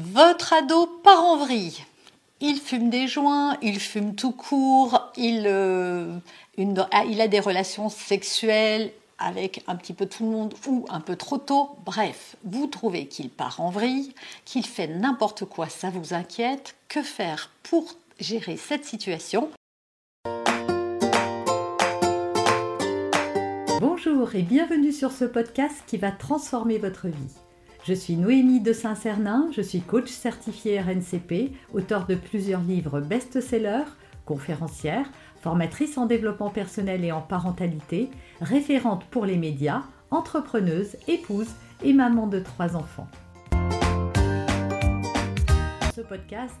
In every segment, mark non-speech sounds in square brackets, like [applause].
Votre ado part en vrille. Il fume des joints, il fume tout court, il, euh, ah, il a des relations sexuelles avec un petit peu tout le monde ou un peu trop tôt. Bref, vous trouvez qu'il part en vrille, qu'il fait n'importe quoi, ça vous inquiète. Que faire pour gérer cette situation? Bonjour et bienvenue sur ce podcast qui va transformer votre vie. Je suis Noémie de Saint-Cernin, je suis coach certifié RNCP, auteur de plusieurs livres best-sellers, conférencière, formatrice en développement personnel et en parentalité, référente pour les médias, entrepreneuse, épouse et maman de trois enfants. Ce podcast,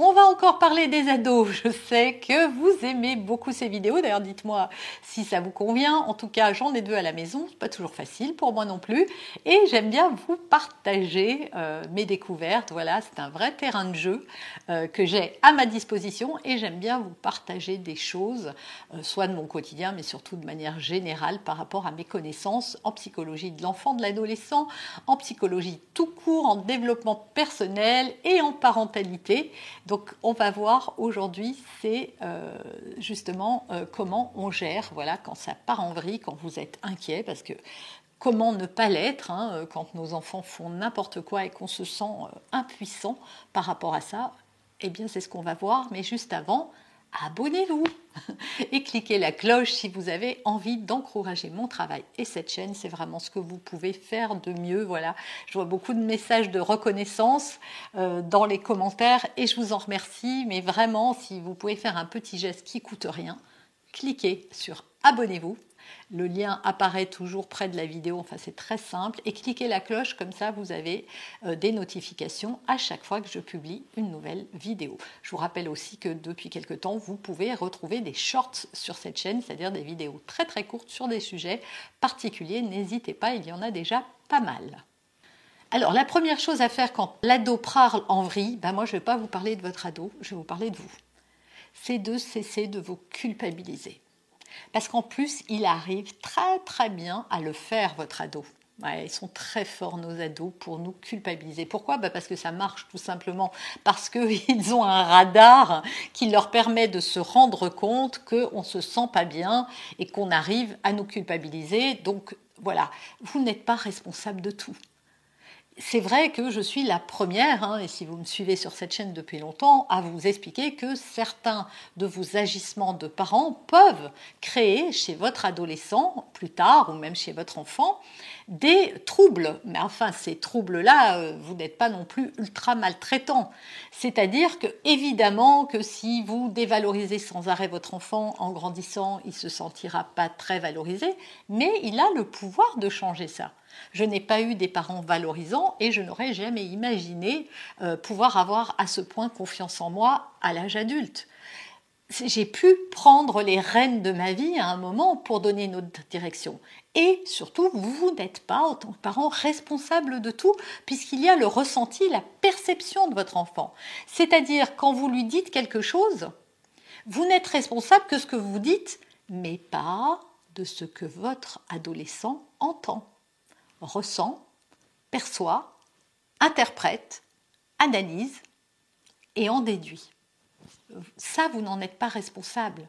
On va encore parler des ados. Je sais que vous aimez beaucoup ces vidéos. D'ailleurs, dites-moi si ça vous convient. En tout cas, j'en ai deux à la maison. C'est pas toujours facile pour moi non plus. Et j'aime bien vous partager euh, mes découvertes. Voilà, c'est un vrai terrain de jeu euh, que j'ai à ma disposition. Et j'aime bien vous partager des choses, euh, soit de mon quotidien, mais surtout de manière générale par rapport à mes connaissances en psychologie de l'enfant, de l'adolescent, en psychologie tout court, en développement personnel et en parentalité. Donc on va voir aujourd'hui, c'est euh, justement euh, comment on gère, voilà, quand ça part en vrille, quand vous êtes inquiet, parce que comment ne pas l'être hein, euh, quand nos enfants font n'importe quoi et qu'on se sent impuissant par rapport à ça. Eh bien, c'est ce qu'on va voir, mais juste avant, abonnez-vous [laughs] et cliquez la cloche si vous avez envie d'encourager mon travail et cette chaîne. C'est vraiment ce que vous pouvez faire de mieux. Voilà, je vois beaucoup de messages de reconnaissance euh, dans les commentaires et je vous en remercie. Mais vraiment, si vous pouvez faire un petit geste qui coûte rien, cliquez sur abonnez-vous le lien apparaît toujours près de la vidéo, enfin c'est très simple. Et cliquez la cloche, comme ça vous avez euh, des notifications à chaque fois que je publie une nouvelle vidéo. Je vous rappelle aussi que depuis quelque temps, vous pouvez retrouver des shorts sur cette chaîne, c'est-à-dire des vidéos très très courtes sur des sujets particuliers. N'hésitez pas, il y en a déjà pas mal. Alors, la première chose à faire quand l'ado parle en vrille, ben moi je ne vais pas vous parler de votre ado, je vais vous parler de vous. C'est de cesser de vous culpabiliser. Parce qu'en plus, il arrive très très bien à le faire, votre ado. ils sont très forts, nos ados, pour nous culpabiliser. Pourquoi? Bah, Parce que ça marche tout simplement. Parce qu'ils [laughs] ont un radar qui leur permet de se rendre compte qu'on ne se sent pas bien et qu'on arrive à nous culpabiliser. Donc voilà, vous n'êtes pas responsable de tout c'est vrai que je suis la première, hein, et si vous me suivez sur cette chaîne depuis longtemps, à vous expliquer que certains de vos agissements de parents peuvent créer chez votre adolescent, plus tard, ou même chez votre enfant, des troubles. Mais enfin, ces troubles-là, euh, vous n'êtes pas non plus ultra maltraitant. C'est-à-dire que, évidemment, que si vous dévalorisez sans arrêt votre enfant en grandissant, il se sentira pas très valorisé, mais il a le pouvoir de changer ça. Je n'ai pas eu des parents valorisants et je n'aurais jamais imaginé euh, pouvoir avoir à ce point confiance en moi à l'âge adulte. J'ai pu prendre les rênes de ma vie à un moment pour donner une autre direction. Et surtout, vous n'êtes pas, en tant que parent, responsable de tout, puisqu'il y a le ressenti, la perception de votre enfant. C'est-à-dire, quand vous lui dites quelque chose, vous n'êtes responsable que ce que vous dites, mais pas de ce que votre adolescent entend ressent, perçoit, interprète, analyse et en déduit. Ça, vous n'en êtes pas responsable.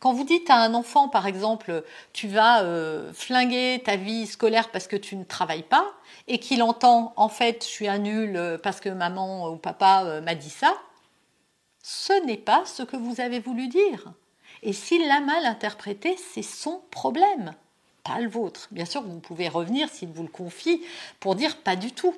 Quand vous dites à un enfant, par exemple, tu vas euh, flinguer ta vie scolaire parce que tu ne travailles pas, et qu'il entend, en fait, je suis un nul euh, parce que maman ou papa euh, m'a dit ça, ce n'est pas ce que vous avez voulu dire. Et s'il l'a mal interprété, c'est son problème le vôtre. Bien sûr, vous pouvez revenir s'il vous le confie pour dire pas du tout.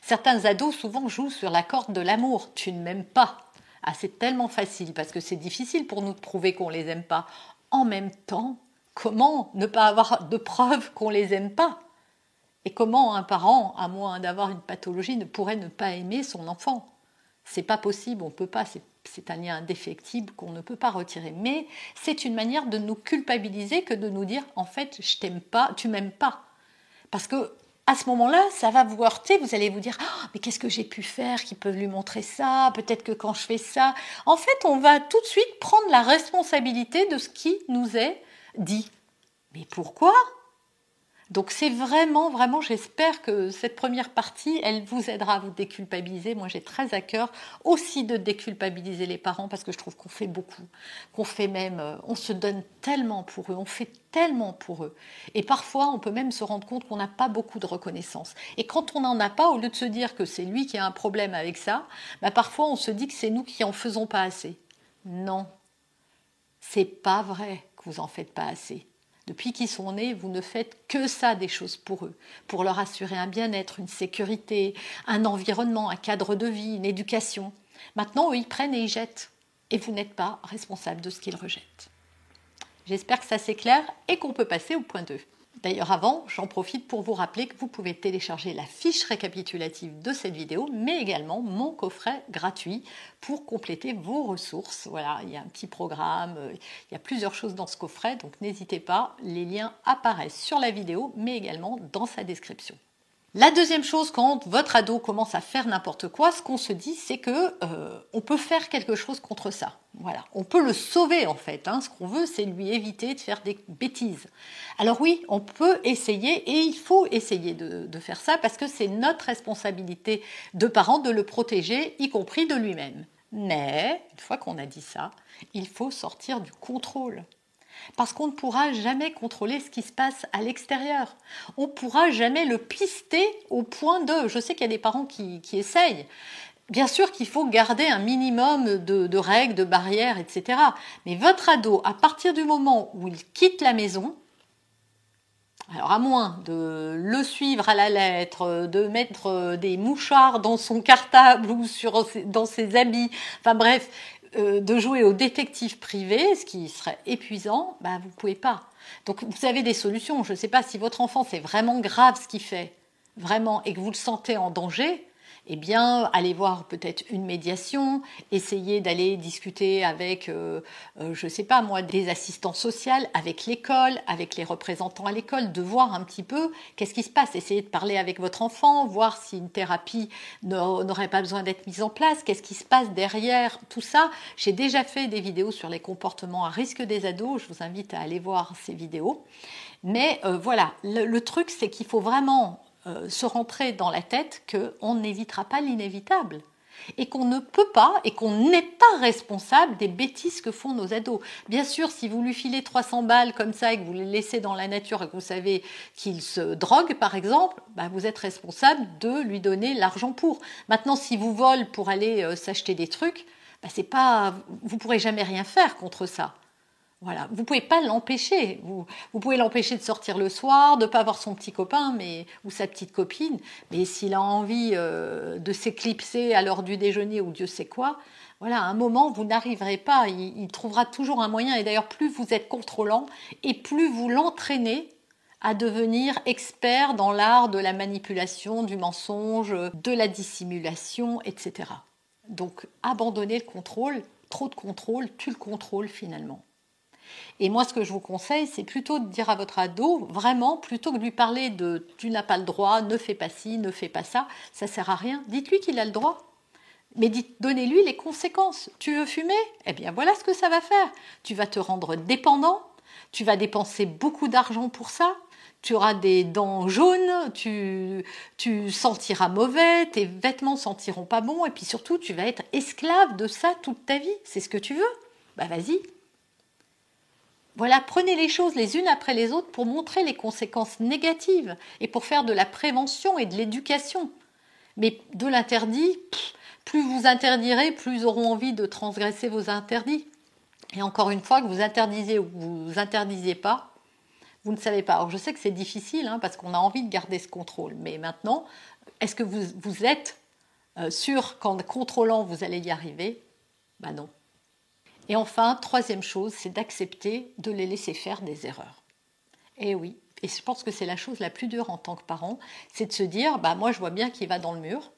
Certains ados souvent jouent sur la corde de l'amour. Tu ne m'aimes pas. Ah, c'est tellement facile parce que c'est difficile pour nous de prouver qu'on les aime pas. En même temps, comment ne pas avoir de preuves qu'on les aime pas? Et comment un parent, à moins d'avoir une pathologie, ne pourrait ne pas aimer son enfant? C'est pas possible, on peut pas, c'est un lien indéfectible qu'on ne peut pas retirer. Mais c'est une manière de nous culpabiliser que de nous dire en fait je t'aime pas, tu m'aimes pas. Parce que à ce moment-là, ça va vous heurter, vous allez vous dire oh, mais qu'est-ce que j'ai pu faire qui peut lui montrer ça? Peut-être que quand je fais ça, en fait, on va tout de suite prendre la responsabilité de ce qui nous est dit. Mais pourquoi? Donc c'est vraiment, vraiment, j'espère que cette première partie, elle vous aidera à vous déculpabiliser. Moi, j'ai très à cœur aussi de déculpabiliser les parents parce que je trouve qu'on fait beaucoup, qu'on fait même, euh, on se donne tellement pour eux, on fait tellement pour eux. Et parfois, on peut même se rendre compte qu'on n'a pas beaucoup de reconnaissance. Et quand on n'en a pas, au lieu de se dire que c'est lui qui a un problème avec ça, bah parfois on se dit que c'est nous qui en faisons pas assez. Non, c'est pas vrai que vous en faites pas assez. Depuis qu'ils sont nés, vous ne faites que ça des choses pour eux, pour leur assurer un bien-être, une sécurité, un environnement, un cadre de vie, une éducation. Maintenant, eux, ils prennent et ils jettent. Et vous n'êtes pas responsable de ce qu'ils rejettent. J'espère que ça c'est clair et qu'on peut passer au point 2. D'ailleurs, avant, j'en profite pour vous rappeler que vous pouvez télécharger la fiche récapitulative de cette vidéo, mais également mon coffret gratuit pour compléter vos ressources. Voilà, il y a un petit programme, euh, il y a plusieurs choses dans ce coffret, donc n'hésitez pas, les liens apparaissent sur la vidéo, mais également dans sa description. La deuxième chose, quand votre ado commence à faire n'importe quoi, ce qu'on se dit, c'est que euh, on peut faire quelque chose contre ça. Voilà, on peut le sauver en fait. Hein. Ce qu'on veut, c'est lui éviter de faire des bêtises. Alors oui, on peut essayer et il faut essayer de, de faire ça parce que c'est notre responsabilité de parents de le protéger, y compris de lui-même. Mais une fois qu'on a dit ça, il faut sortir du contrôle parce qu'on ne pourra jamais contrôler ce qui se passe à l'extérieur. On ne pourra jamais le pister au point de... Je sais qu'il y a des parents qui, essayent. Bien sûr qu'il faut garder un minimum de, de, règles, de barrières, etc. Mais votre ado, à partir du moment où il quitte la maison, alors à moins de le suivre à la lettre, de mettre des mouchards dans son cartable ou sur, dans ses habits, enfin bref, euh, de jouer au détective privé, ce qui serait épuisant, bah, vous ne pouvez pas. Donc vous avez des solutions. Je ne sais pas si votre enfant c'est vraiment grave ce qu'il fait, vraiment, et que vous le sentez en danger, eh bien, allez voir peut-être une médiation, essayez d'aller discuter avec, euh, euh, je ne sais pas moi, des assistants sociaux, avec l'école, avec les représentants à l'école, de voir un petit peu qu'est-ce qui se passe. Essayez de parler avec votre enfant, voir si une thérapie n'aurait pas besoin d'être mise en place, qu'est-ce qui se passe derrière tout ça. J'ai déjà fait des vidéos sur les comportements à risque des ados, je vous invite à aller voir ces vidéos. Mais euh, voilà, le truc, c'est qu'il faut vraiment euh, se rentrer dans la tête qu'on n'évitera pas l'inévitable et qu'on ne peut pas et qu'on n'est pas responsable des bêtises que font nos ados. Bien sûr, si vous lui filez 300 balles comme ça et que vous les laissez dans la nature et que vous savez qu'il se drogue, par exemple, bah, vous êtes responsable de lui donner l'argent pour. Maintenant, si vous volez pour aller euh, s'acheter des trucs, bah, c'est pas, vous pourrez jamais rien faire contre ça. Voilà, vous pouvez pas l'empêcher. Vous, pouvez l'empêcher de sortir le soir, de pas voir son petit copain, mais ou sa petite copine. Mais s'il a envie euh, de s'éclipser à l'heure du déjeuner ou Dieu sait quoi, voilà, à un moment vous n'arriverez pas. Il, il, trouvera toujours un moyen. Et d'ailleurs, plus vous êtes contrôlant et plus vous l'entraînez à devenir expert dans l'art de la manipulation, du mensonge, de la dissimulation, etc. Donc, abandonner le contrôle. Trop de contrôle, tu le contrôles finalement. Et moi, ce que je vous conseille, c'est plutôt de dire à votre ado, vraiment, plutôt que de lui parler de tu n'as pas le droit, ne fais pas ci, ne fais pas ça, ça sert à rien. Dites-lui qu'il a le droit. Mais donnez-lui les conséquences. Tu veux fumer? Eh bien, voilà ce que ça va faire. Tu vas te rendre dépendant, tu vas dépenser beaucoup d'argent pour ça, tu auras des dents jaunes, tu, tu sentiras mauvais, tes vêtements sentiront pas bon, et puis surtout, tu vas être esclave de ça toute ta vie. C'est ce que tu veux Bah vas-y, voilà, prenez les choses les unes après les autres pour montrer les conséquences négatives et pour faire de la prévention et de l'éducation. Mais de l'interdit, plus vous interdirez, plus ils auront envie de transgresser vos interdits. Et encore une fois, que vous interdisez ou que vous interdisiez pas, vous ne savez pas. Alors je sais que c'est difficile hein, parce qu'on a envie de garder ce contrôle. Mais maintenant, est-ce que vous, vous êtes euh, sûr qu'en contrôlant, vous allez y arriver? Ben non. Et enfin, troisième chose, c'est d'accepter de les laisser faire des erreurs. Et eh oui, et je pense que c'est la chose la plus dure en tant que parent, c'est de se dire, bah moi je vois bien qu'il va dans le mur,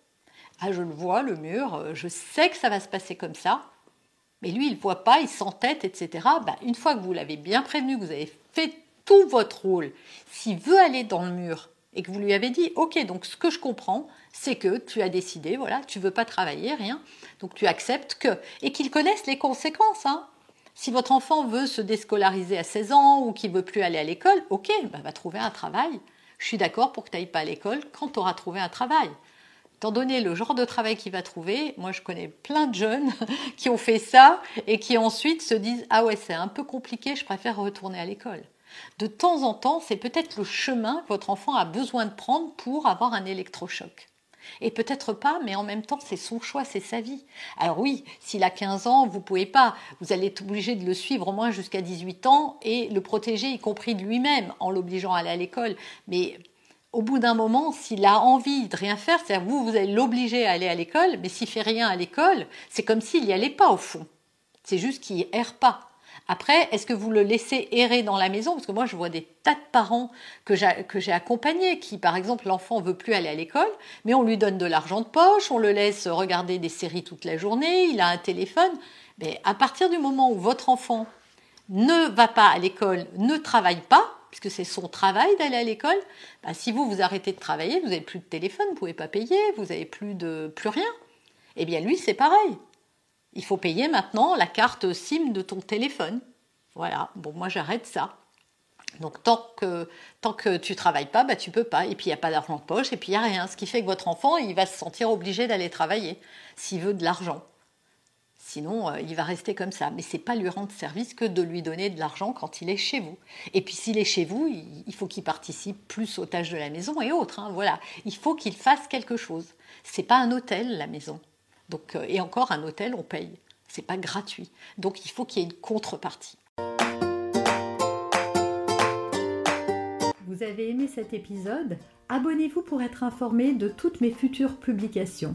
ah je le vois le mur, euh, je sais que ça va se passer comme ça, mais lui il voit pas, il s'entête, etc. Bah, une fois que vous l'avez bien prévenu, que vous avez fait tout votre rôle, s'il veut aller dans le mur, et que vous lui avez dit, ok, donc ce que je comprends, c'est que tu as décidé, voilà, tu veux pas travailler, rien, donc tu acceptes que, et qu'il connaisse les conséquences. Hein. Si votre enfant veut se déscolariser à 16 ans ou qu'il veut plus aller à l'école, ok, bah, va trouver un travail. Je suis d'accord pour que tu n'ailles pas à l'école quand tu auras trouvé un travail. Étant donné le genre de travail qu'il va trouver, moi je connais plein de jeunes [laughs] qui ont fait ça et qui ensuite se disent Ah ouais, c'est un peu compliqué, je préfère retourner à l'école. De temps en temps, c'est peut-être le chemin que votre enfant a besoin de prendre pour avoir un électrochoc. Et peut-être pas, mais en même temps, c'est son choix, c'est sa vie. Alors oui, s'il a 15 ans, vous pouvez pas. Vous allez être obligé de le suivre au moins jusqu'à 18 ans et le protéger, y compris de lui-même, en l'obligeant à aller à l'école. Mais au bout d'un moment, s'il a envie de rien faire, c'est-à-dire vous, vous allez l'obliger à aller à l'école, mais s'il fait rien à l'école, c'est comme s'il n'y allait pas au fond. C'est juste qu'il erre pas. Après, est-ce que vous le laissez errer dans la maison? Parce que moi, je vois des tas de parents que j'ai accompagnés qui, par exemple, l'enfant veut plus aller à l'école, mais on lui donne de l'argent de poche, on le laisse regarder des séries toute la journée, il a un téléphone. Mais à partir du moment où votre enfant ne va pas à l'école, ne travaille pas, puisque c'est son travail d'aller à l'école, bah, si vous vous arrêtez de travailler, vous n'avez plus de téléphone, vous ne pouvez pas payer, vous n'avez plus de plus rien. Eh bien lui, c'est pareil. Il faut payer maintenant la carte SIM de ton téléphone. Voilà. Bon, moi j'arrête ça. Donc tant que tant que tu travailles pas, bah tu peux pas. Et puis il n'y a pas d'argent de poche, et puis il n'y a rien. Ce qui fait que votre enfant, il va se sentir obligé d'aller travailler s'il veut de l'argent. Sinon, euh, il va rester comme ça. Mais c'est pas lui rendre service que de lui donner de l'argent quand il est chez vous. Et puis s'il est chez vous, il, faut qu'il participe plus aux tâches de la maison et autres. Hein. voilà, il faut qu'il fasse quelque chose. C'est pas un hôtel la maison. Donc euh, et encore un hôtel, on paye. C'est pas gratuit. Donc il faut qu'il y ait une contrepartie. Vous avez aimé cet épisode? Abonnez-vous pour être informé de toutes mes futures publications.